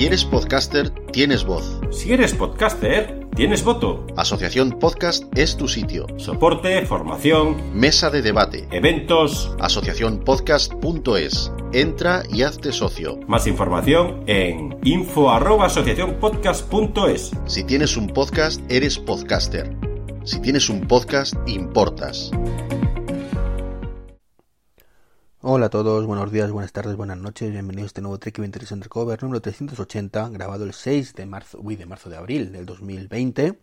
Si eres podcaster, tienes voz. Si eres podcaster, tienes voto. Asociación Podcast es tu sitio. Soporte, formación, Mesa de debate. eventos. Asociacionpodcast.es. Entra y hazte socio. Más información en info@asociacionpodcast.es. Si tienes un podcast, eres podcaster. Si tienes un podcast, importas. Hola a todos, buenos días, buenas tardes, buenas noches, bienvenidos a este nuevo Trek Adventures Undercover número 380, grabado el 6 de marzo, uy, de marzo de abril del 2020.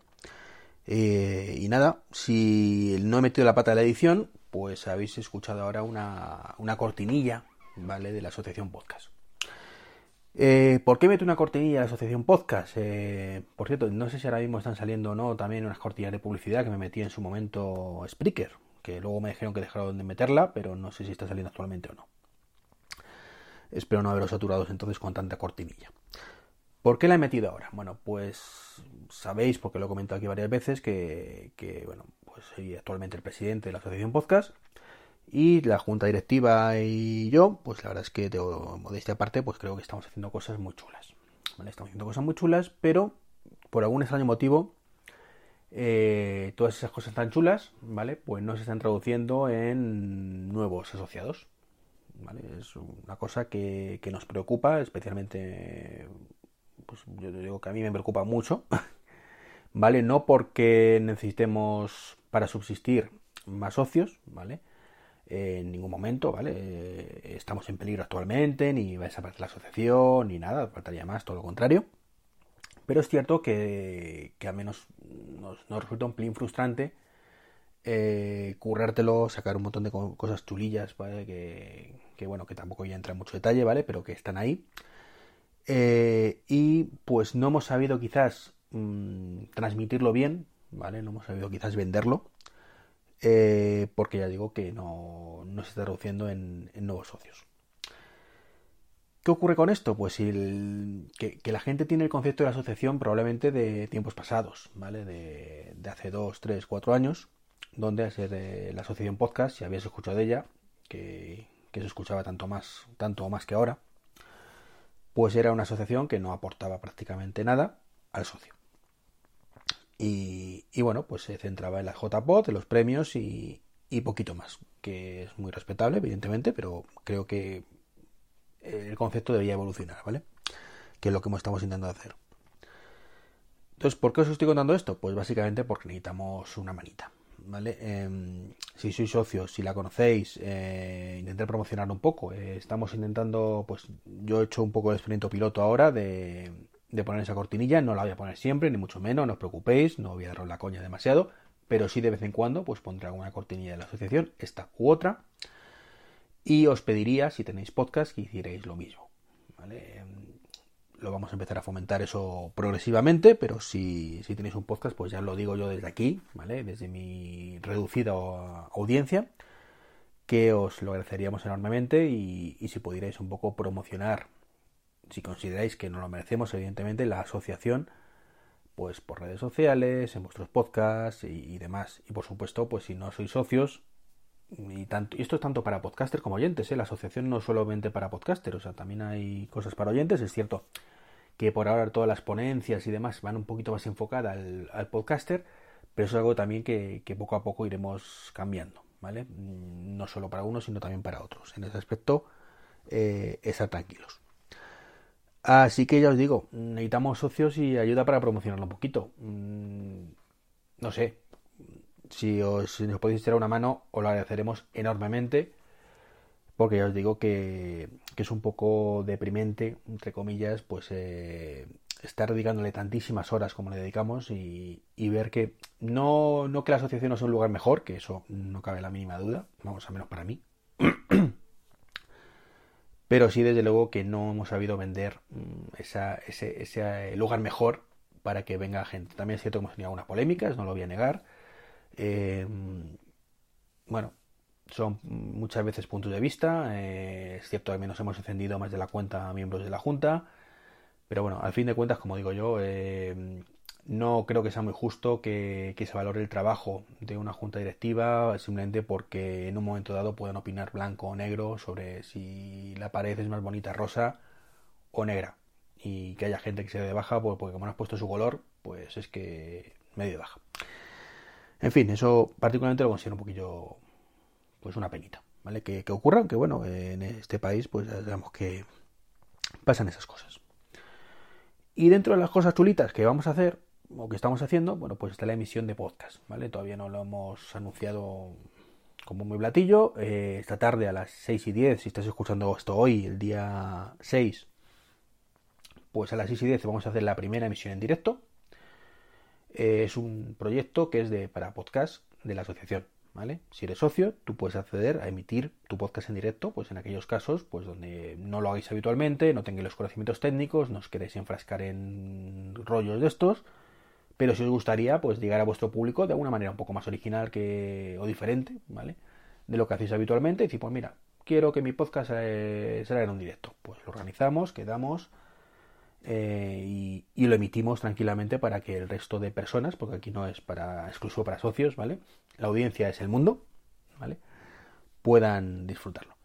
Eh, y nada, si no he metido la pata de la edición, pues habéis escuchado ahora una, una cortinilla, ¿vale? De la Asociación Podcast. Eh, ¿Por qué meto una cortinilla de la Asociación Podcast? Eh, por cierto, no sé si ahora mismo están saliendo o no también unas cortinillas de publicidad que me metí en su momento Spreaker, que luego me dijeron que dejaron de meterla, pero no sé si está saliendo actualmente o no. Espero no haberos saturados entonces con tanta cortinilla. ¿Por qué la he metido ahora? Bueno, pues sabéis, porque lo he comentado aquí varias veces, que, bueno, pues soy actualmente el presidente de la Asociación Podcast y la junta directiva y yo, pues la verdad es que de modestia aparte, pues creo que estamos haciendo cosas muy chulas. Estamos haciendo cosas muy chulas, pero por algún extraño motivo eh, todas esas cosas tan chulas, ¿vale? Pues no se están traduciendo en nuevos asociados. ¿vale? Es una cosa que, que nos preocupa, especialmente, pues yo digo que a mí me preocupa mucho, ¿vale? No porque necesitemos para subsistir más socios, ¿vale? En ningún momento, ¿vale? Eh, estamos en peligro actualmente, ni va a desaparecer la asociación, ni nada, faltaría más, todo lo contrario. Pero es cierto que, que al menos nos, resulta un pelín frustrante eh, currártelo, sacar un montón de co cosas chulillas, ¿vale? Que, bueno, que tampoco ya entra en mucho detalle, ¿vale? Pero que están ahí. Eh, y pues no hemos sabido quizás mmm, transmitirlo bien, ¿vale? No hemos sabido quizás venderlo. Eh, porque ya digo que no, no se está traduciendo en, en nuevos socios. ¿Qué ocurre con esto? Pues que, la gente tiene el concepto de la asociación probablemente de tiempos pasados, ¿vale? De, de hace 2, 3, 4 años, donde de la asociación podcast, si habías escuchado de ella, que, se escuchaba tanto más, tanto más que ahora, pues era una asociación que no aportaba prácticamente nada al socio. Y, y bueno, pues se centraba en la JPOD, en los premios y, y poquito más, que es muy respetable, evidentemente, pero creo que el concepto debería evolucionar, ¿vale? Que es lo que estamos intentando hacer. Entonces, ¿por qué os estoy contando esto? Pues básicamente porque necesitamos una manita, ¿vale? Eh, si sois socios, si la conocéis, eh, intentar promocionar un poco. Eh, estamos intentando, pues yo he hecho un poco de experimento piloto ahora de, de, poner esa cortinilla. No la voy a poner siempre, ni mucho menos, no os preocupéis, no voy a daros la coña demasiado. Pero sí de vez en cuando, pues pondré alguna cortinilla de la asociación, esta u otra. Y os pediría, si tenéis podcast, que hicierais lo mismo. ¿vale? Lo vamos a empezar a fomentar eso progresivamente, pero si, si, tenéis un podcast, pues ya lo digo yo desde aquí, ¿vale? desde mi reducida audiencia, que os lo agradeceríamos enormemente y, y si pudierais un poco promocionar, si consideráis que no lo merecemos, evidentemente, la asociación, pues por redes sociales, en vuestros podcasts y, y demás. Y por supuesto, pues si no sois socios, y, tanto, y esto es tanto para podcaster como oyentes, ¿eh? la asociación no solamente para podcaster, o sea, también hay cosas para oyentes, es cierto que por ahora todas las ponencias y demás van un poquito más enfocadas al, podcaster, pero es algo también que, poco a poco iremos cambiando, ¿vale? No solo para unos, sino también para otros. En ese aspecto, eh, estar tranquilos. Así que ya os digo, necesitamos socios y ayuda para promocionarlo un poquito. No sé, si os, nos podéis echar una mano, os lo agradeceremos enormemente. Porque ya os digo que, que es un poco deprimente, entre comillas, pues eh, estar dedicándole tantísimas horas como le dedicamos y, ver que no, no que la asociación no es un lugar mejor, que eso no cabe la mínima duda, vamos, al menos para mí. Pero sí, desde luego, que no hemos sabido vender esa, ese, ese lugar mejor para que venga gente. También es cierto que hemos tenido algunas polémicas, no lo voy a negar eh, bueno, son muchas veces puntos de vista. Eh, es cierto que nos hemos encendido más de la cuenta a miembros de la Junta. Pero bueno, al fin de cuentas, como digo yo, eh, no creo que sea muy justo que, que, se valore el trabajo de una junta directiva simplemente porque en un momento dado puedan opinar blanco o negro sobre si la pared es más bonita rosa o negra. y que haya gente que se dé de baja, pues, porque como no has puesto su color, pues es que medio de baja. En fin, eso particularmente lo considero un poquillo, pues una penita, ¿vale? Que, ocurra, aunque bueno, en este país, pues digamos que pasan esas cosas. Y dentro de las cosas chulitas que vamos a hacer, o que estamos haciendo, bueno, pues está la emisión de podcast, ¿vale? Todavía no lo hemos anunciado como muy platillo. Eh, esta tarde a las 6 y 10, si estás escuchando esto hoy, el día 6, pues a las 6 y 10 vamos a hacer la primera emisión en directo. Eh, es un proyecto que es de para podcast de la asociación. ¿Vale? Si eres socio, tú puedes acceder a emitir tu podcast en directo, pues en aquellos casos, pues donde no lo hagáis habitualmente, no tengáis los conocimientos técnicos, no os queréis enfrascar en rollos de estos, pero si os gustaría, pues llegar a vuestro público de alguna manera un poco más original que o diferente, ¿vale? De lo que hacéis habitualmente, y decir, pues mira, quiero que mi podcast eh, salga en un directo, pues lo organizamos, quedamos, eh, y, lo emitimos tranquilamente para que el resto de personas, porque aquí no es para exclusivo para socios, ¿vale? La audiencia es el mundo, ¿vale? Puedan disfrutarlo.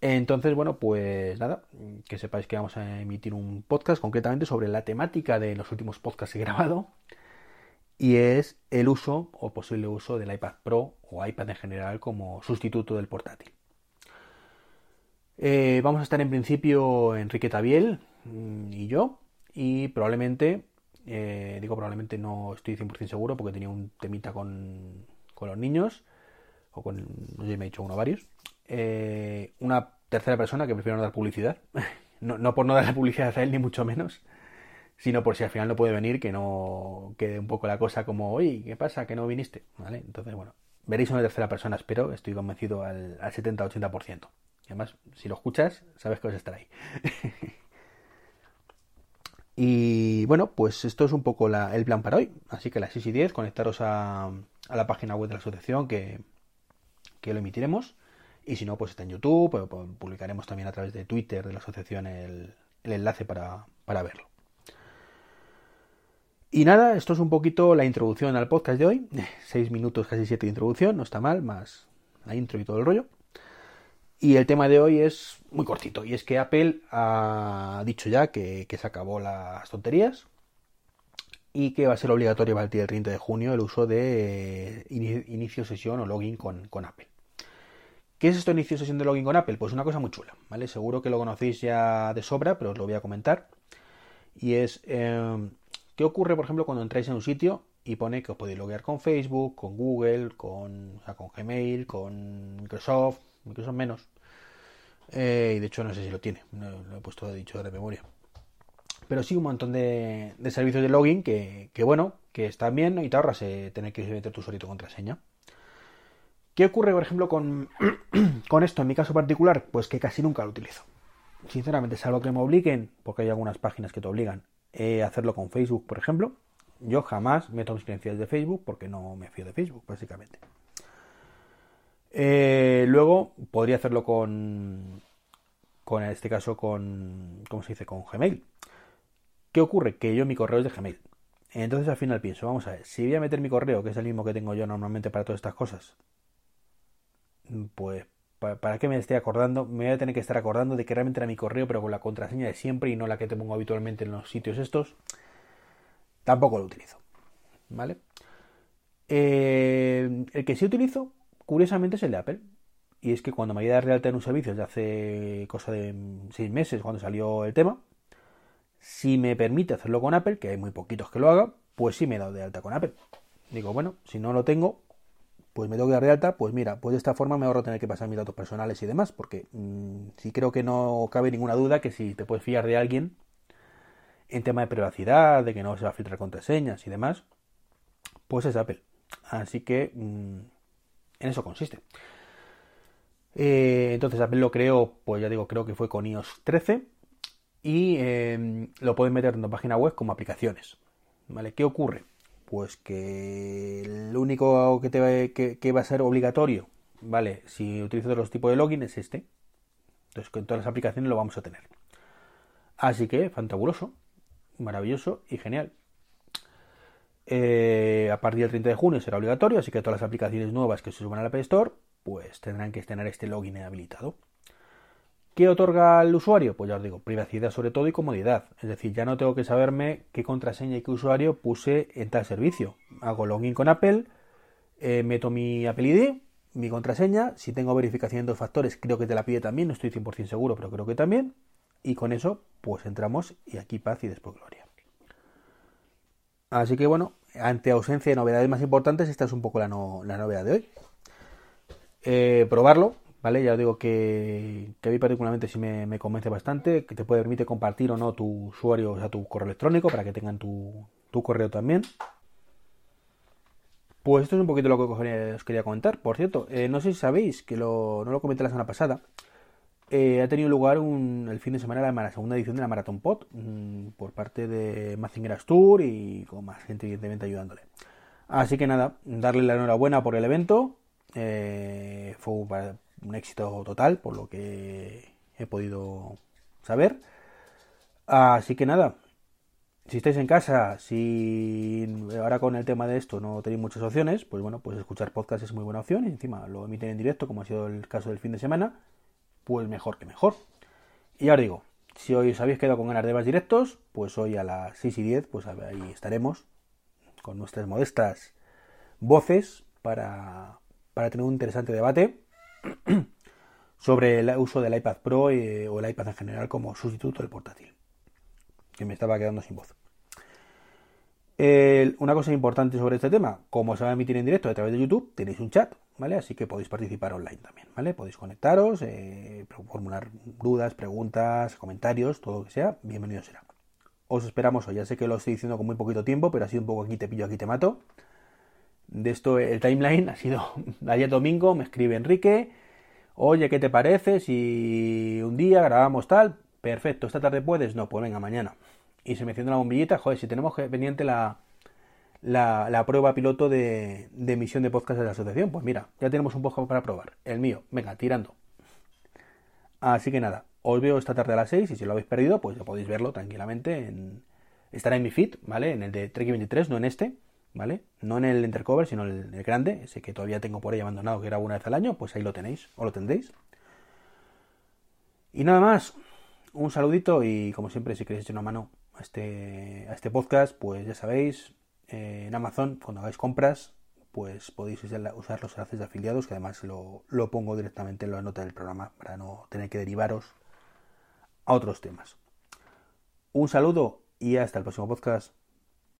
Entonces, bueno, pues nada, que sepáis que vamos a emitir un podcast concretamente sobre la temática de los últimos podcasts que he grabado y es el uso o posible uso del iPad Pro o iPad en general como sustituto del portátil. Eh, vamos a estar en principio Enrique Tabiel, y yo. Y probablemente, eh, digo probablemente no estoy 100% seguro porque tenía un temita con, con los niños, o con, no sé me he dicho uno varios. Eh, una tercera persona que prefiero no dar publicidad. no, no por no darle publicidad a él, ni mucho menos sino por si al final no puede venir, que no quede un poco la cosa como, oye, ¿qué pasa? Que no viniste, ¿vale? Entonces, bueno, veréis una tercera persona, espero, estoy convencido al, al 70-80%. Y además, si lo escuchas, sabes que vas a estar ahí. Y bueno, pues esto es un poco el plan para hoy. Así que las 6 y 10 conectaros a, la página web de la asociación que, lo emitiremos. Y si no, pues está en YouTube, pues, publicaremos también a través de Twitter de la asociación el, enlace para, verlo. Y nada, esto es un poquito la introducción al podcast de hoy. 6 minutos, casi 7 de introducción, no está mal, más la intro y todo el rollo. Y el tema de hoy es muy cortito, y es que Apple ha dicho ya que, se acabó las tonterías y que va a ser obligatorio a partir del 30 de junio el uso de eh, inicio sesión o login con, Apple. ¿Qué es esto inicio sesión de login con Apple? Pues una cosa muy chula, ¿vale? Seguro que lo conocéis ya de sobra, pero os lo voy a comentar. Y es, eh, ¿qué ocurre, por ejemplo, cuando entráis en un sitio y pone que os podéis loguear con Facebook, con Google, con, con Gmail, con Microsoft, Microsoft menos, eh, y de hecho no sé si lo tiene, lo he puesto dicho de memoria. Pero sí un montón de, servicios de login que, bueno, que están bien y te ahorras eh, tener que meter tu solito contraseña. ¿Qué ocurre, por ejemplo, con, con esto en mi caso particular? Pues que casi nunca lo utilizo. Sinceramente, salvo que me obliguen, porque hay algunas páginas que te obligan eh, a hacerlo con Facebook, por ejemplo. Yo jamás meto mis credenciales de Facebook porque no me fío de Facebook, básicamente. Eh, luego podría hacerlo con, con, en este caso, con, ¿cómo se dice? Con Gmail. ¿Qué ocurre? Que yo mi correo es de Gmail. Entonces al final pienso, vamos a ver, si voy a meter mi correo, que es el mismo que tengo yo normalmente para todas estas cosas, pues ¿para qué me esté acordando? Me voy a tener que estar acordando de que realmente era mi correo, pero con la contraseña de siempre y no la que te pongo habitualmente en los sitios estos. Tampoco lo utilizo. ¿Vale? Eh, el que sí utilizo curiosamente es el de Apple. Y es que cuando me voy a dar realta en un servicio ya hace cosa de seis meses cuando salió el tema, si me permite hacerlo con Apple, que hay muy poquitos que lo hagan, pues sí me he dado de alta con Apple. Digo, bueno, si no lo tengo, pues me tengo que dar de alta, pues mira, pues de esta forma me ahorro tener que pasar mis datos personales y demás, porque mm, sí creo que no cabe ninguna duda que si te puedes fiar de alguien en tema de privacidad, de que no se va a filtrar contraseñas y demás, pues es Apple. Así que mm, en eso consiste. Eh, entonces Apple lo creó, pues ya digo, creo que fue con iOS 13 y em, lo pueden meter en la página web como aplicaciones. ¿Vale? ¿Qué ocurre? Pues que lo único que, te va, va a ser obligatorio, ¿vale? Si utilizas los tipos de login es este. Entonces con todas las aplicaciones lo vamos a tener. Así que, fantabuloso, maravilloso y genial. Eh, a partir del 30 de junio será obligatorio, así que todas las aplicaciones nuevas que se suban a la Play Store, pues tendrán que tener este login habilitado. ¿Qué otorga al usuario? Pues ya os digo, privacidad sobre todo y comodidad. Es decir, ya no tengo que saberme qué contraseña y qué usuario puse en tal servicio. Hago login con Apple, eh, meto mi Apple ID, mi contraseña. Si tengo verificación en dos factores, creo que te la pide también, no estoy 100% seguro, pero creo que también. Y con eso, pues entramos y aquí paz y después gloria. Así que bueno, ante ausencia de novedades más importantes, esta es un poco la, novedad de hoy. Eh, probarlo, ¿vale? Ya os digo que, a mí particularmente sí me, convence bastante, que te puede permitir compartir o no tu usuario, o sea, tu correo electrónico, para que tengan tu, correo también. Pues esto es un poquito lo que os quería comentar. Por cierto, eh, no sé si sabéis, que no lo comenté la semana pasada, eh, ha tenido lugar el fin de semana la, segunda edición de la Marathon Pod mm, por parte de Mazinger Tour y con más gente evidentemente ayudándole. Así que nada, darle la enhorabuena por el evento. Eh, fue un éxito total por lo que he podido saber. Así que nada, si estáis en casa, si ahora con el tema de esto no tenéis muchas opciones, pues bueno, pues escuchar podcast es muy buena opción y encima lo emiten en directo como ha sido el caso del fin de semana pues mejor que mejor. Y ya os digo, si hoy os habéis quedado con ganas de más directos, pues hoy a las 6 y 10, pues ahí estaremos con nuestras modestas voces para, para tener un interesante debate sobre el uso del iPad Pro eh, o el iPad en general como sustituto del portátil. Que me estaba quedando sin voz una cosa importante sobre este tema, como se va a emitir en directo a través de YouTube, tenéis un chat, ¿vale? Así que podéis participar online también, ¿vale? Podéis conectaros, eh, formular dudas, preguntas, comentarios, todo lo que sea, bienvenido será. Os esperamos hoy, ya sé que lo estoy diciendo con muy poquito tiempo, pero sido un poco aquí te pillo, aquí te mato. De esto, el timeline ha sido ayer domingo, me escribe Enrique, oye, ¿qué te parece si un día grabamos tal? Perfecto, esta tarde puedes, no, pues venga, mañana y se me enciende la bombillita, joder, si tenemos pendiente la, la, prueba piloto de, emisión de podcast de la asociación, pues mira, ya tenemos un podcast para probar. El mío, venga, tirando. Así que nada, os veo esta tarde a las 6 y si lo habéis perdido, pues ya podéis verlo tranquilamente. En, estará en mi feed, ¿vale? En el de Trek 23, no en este, ¿vale? No en el Intercover, sino en el, grande, ese que todavía tengo por ahí abandonado, que era una vez al año, pues ahí lo tenéis, o lo tendréis. Y nada más, un saludito y como siempre, si queréis echar una mano a este, a este podcast, pues ya sabéis, eh, en Amazon, cuando hagáis compras, pues podéis usar los enlaces de afiliados, que además lo, lo pongo directamente en la nota del programa para no tener que derivaros a otros temas. Un saludo y hasta el próximo podcast.